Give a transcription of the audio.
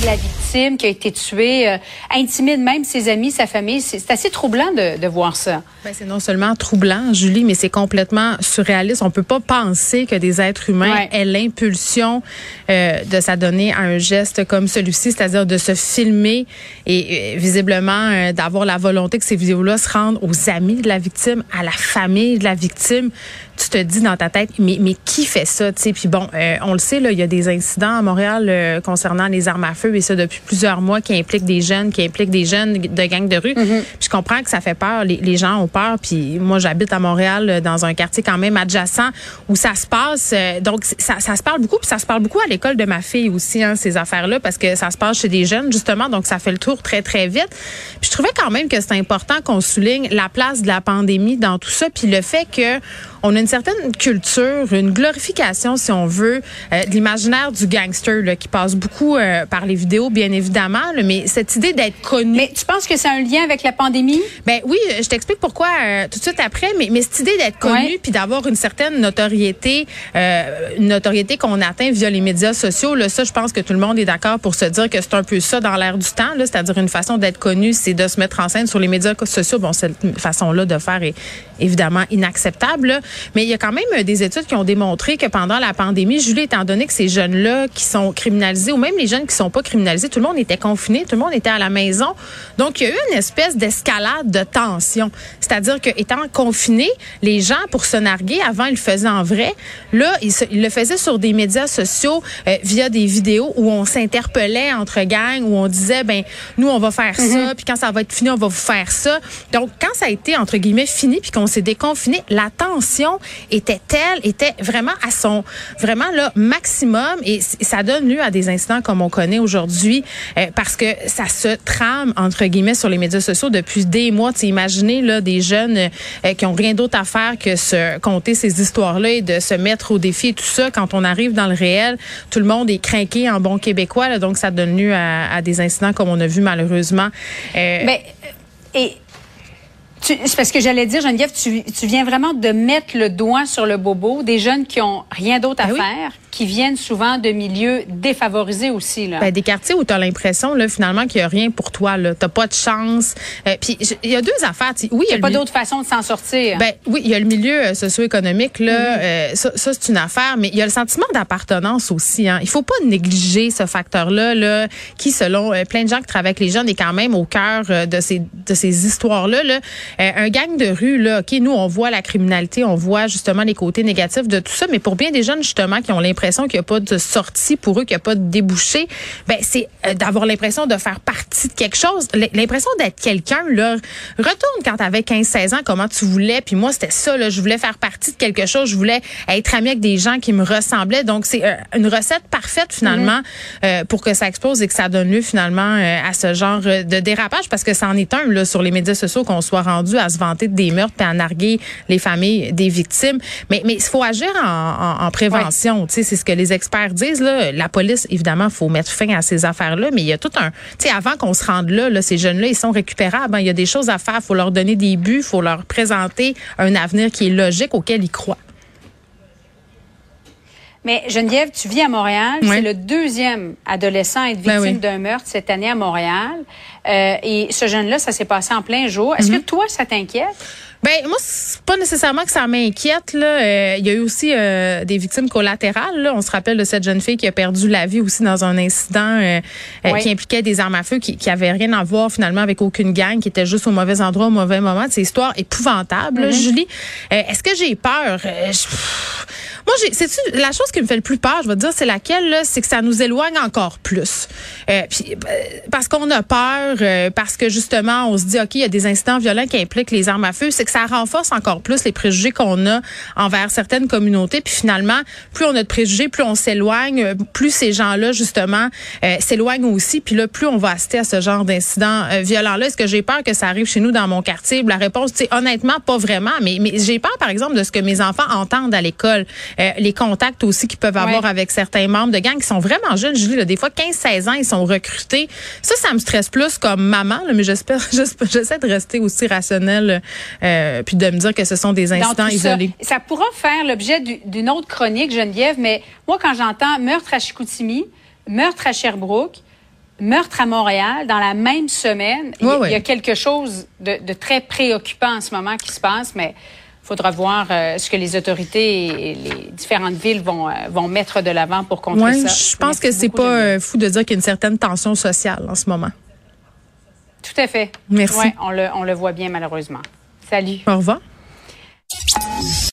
de la victime qui a été tuée euh, intimide même ses amis, sa famille. C'est assez troublant de, de voir ça. Ben, c'est non seulement troublant, Julie, mais c'est complètement surréaliste. On peut pas penser que des êtres humains aient l'impulsion euh, de s'adonner à un geste comme celui-ci, c'est-à-dire de se filmer et euh, visiblement d'avoir la volonté que ces vidéos-là se rendent aux amis de la victime, à la famille de la victime. Tu te dis dans ta tête, mais, mais qui fait ça? sais? Puis bon, on le sait, là, il y a des incidents à Montréal concernant les armes à feu et ça depuis plusieurs mois qui impliquent des jeunes, qui impliquent des jeunes de gangs de rue. Mm-hmm. Je comprends que ça fait peur. Les, les gens ont peur. Puis moi, j'habite à Montréal dans un quartier quand même adjacent où ça se passe. donc, ça, ça se parle beaucoup. Puis ça se parle beaucoup à l'école de ma fille aussi, hein, ces affaires-là, parce que ça se passe chez des jeunes, justement. Donc, ça fait le tour très, très vite. Puis je trouvais quand même que c'est important qu'on souligne la place de la pandémie dans tout ça. Puis le fait que on a une certaine culture, une glorification, si on veut, euh, de l'imaginaire du gangster là, qui passe beaucoup euh, par les vidéos, bien évidemment. mais cette idée d'être connu. Mais tu penses que c'est un lien avec la pandémie? Ben oui, je t'explique pourquoi euh, tout de suite après. Mais, mais cette idée d'être connu puis d'avoir une certaine notoriété, une notoriété qu'on atteint via les médias sociaux, là, ça, je pense que tout le monde est d'accord pour se dire que c'est un peu ça dans l'air du temps. C'est-à-dire une façon d'être connu, c'est de se mettre en scène sur les médias sociaux. Bon, cette façon-là de faire est évidemment inacceptable. Mais il y a quand même euh, des études qui ont démontré que pendant la pandémie, Julie, étant donné que ces jeunes-là qui sont criminalisés, ou même les jeunes qui sont pas criminalisés, tout le monde était confiné, tout le monde était à la maison. Donc, il y a eu une espèce d'escalade de tension. C'est-à-dire que étant confinés, les gens, pour se narguer, avant, ils le faisaient en vrai. Là, ils, le faisaient sur des médias sociaux euh, via des vidéos où on s'interpellait entre gangs, où on disait, ben, nous, on va faire ça, mm-hmm. puis quand ça va être fini, on va vous faire ça. Donc, quand ça a été, entre guillemets, fini, puis qu'on s'est déconfiné, la tension était telle, était vraiment à son vraiment là maximum et ça donne lieu à des incidents comme on connaît aujourd'hui euh, parce que ça se trame entre guillemets sur les médias sociaux depuis des mois. Tu imaginez là des jeunes euh, qui ont rien d'autre à faire que se compter ces histoires-là et de se mettre au défi et tout ça. Quand on arrive dans le réel, tout le monde est craqué en bon québécois, là, donc ça donne lieu à, des incidents comme on a vu malheureusement. Euh, Mais et c'est parce que j'allais dire, Geneviève, tu, tu viens vraiment de mettre le doigt sur le bobo des jeunes qui ont rien d'autre à ben faire qui viennent souvent de milieux défavorisés aussi. Là. Ben, des quartiers où tu as l'impression là, finalement qu'il n'y a rien pour toi. Tu n'as pas de chance. Euh, puis il y a deux affaires. Oui, il n'y a, pas d'autre façon de s'en sortir. Ben, oui, il y a le milieu euh, socio-économique. là. Mm-hmm. Euh, ça, ça c'est une affaire. Mais il y a le sentiment d'appartenance aussi. Hein. Il faut pas négliger ce facteur-là là, qui, selon plein de gens qui travaillent avec les jeunes, est quand même au cœur de ces, de ces histoires-là. Là. Un gang de rue, là, OK, nous, on voit la criminalité, on voit justement les côtés négatifs de tout ça. Mais pour bien des jeunes, justement, qui ont l'impression qu'il n'y a pas de sortie pour eux, qu'il n'y a pas de débouché, ben c'est euh, d'avoir l'impression de faire partie de quelque chose, l'impression d'être quelqu'un. Là, retourne quand tu avais 15-16 ans, comment tu voulais. Puis moi, c'était ça. Là, je voulais faire partie de quelque chose. Je voulais être ami avec des gens qui me ressemblaient. Donc c'est euh, une recette parfaite finalement euh, pour que ça explose et que ça donne lieu finalement à ce genre de dérapage parce que ça en est un là sur les médias sociaux qu'on soit rendu à se vanter des meurtres et à narguer les familles des victimes. Mais mais il faut agir en, en, prévention. Tu sais, c'est ce que les experts disent. Là, la police, évidemment, faut mettre fin à ces affaires-là, mais il y a tout un... Tu sais, avant qu'on se rende là, là ces jeunes-là, ils sont récupérables. Hein. Il y a des choses à faire. Il faut leur donner des buts. Il faut leur présenter un avenir qui est logique, auquel ils croient. Mais Geneviève, tu vis à Montréal. C'est le deuxième adolescent à être ben victime d'un meurtre cette année à Montréal. Euh, et ce jeune-là, ça s'est passé en plein jour. Est-ce que mhm. toi, ça t'inquiète? Ben moi, c'est pas nécessairement que ça m'inquiète. Là, euh, il y a eu aussi euh, des victimes collatérales. Là. On se rappelle de cette jeune fille qui a perdu la vie aussi dans un incident qui impliquait des armes à feu, qui, qui avait rien à voir finalement avec aucune gang, qui était juste au mauvais endroit au mauvais moment. C'est une histoire épouvantable, mhm. Julie. Est-ce que j'ai peur? Moi, c'est la chose qui me fait le plus peur, je vais te dire, c'est laquelle, c'est que ça nous éloigne encore plus. Euh, puis, euh, parce qu'on a peur, euh, parce que justement, on se dit, OK, il y a des incidents violents qui impliquent les armes à feu, c'est que ça renforce encore plus les préjugés qu'on a envers certaines communautés. Puis finalement, plus on a de préjugés, plus on s'éloigne, plus ces gens-là, justement, s'éloignent aussi. Puis là, plus on va assister à ce genre d'incidents violents-là. Est-ce que j'ai peur que ça arrive chez nous dans mon quartier? La réponse, c'est honnêtement, pas vraiment. Mais, mais j'ai peur, par exemple, de ce que mes enfants entendent à l'école. Euh, les contacts aussi qu'ils peuvent avoir avec certains membres de gangs qui sont vraiment jeunes. Là, des fois, 15-16 ans, ils sont recrutés. Ça, ça me stresse plus comme maman, mais j'espère, j'essaie de rester aussi rationnelle euh, puis de me dire que ce sont des instants isolés. Ça, ça pourra faire l'objet d'une autre chronique, Geneviève, mais moi, quand j'entends meurtre à Chicoutimi, meurtre à Sherbrooke, meurtre à Montréal dans la même semaine. il, y a quelque chose de, très préoccupant en ce moment qui se passe, mais faudra voir euh, ce que les autorités et les différentes villes vont, euh, vont mettre de l'avant pour contrer ça. Je pense que c'est pas euh, fou de dire qu'il y a une certaine tension sociale en ce moment. Tout à fait. Merci. On, le, on le voit bien malheureusement. Salut. Au revoir.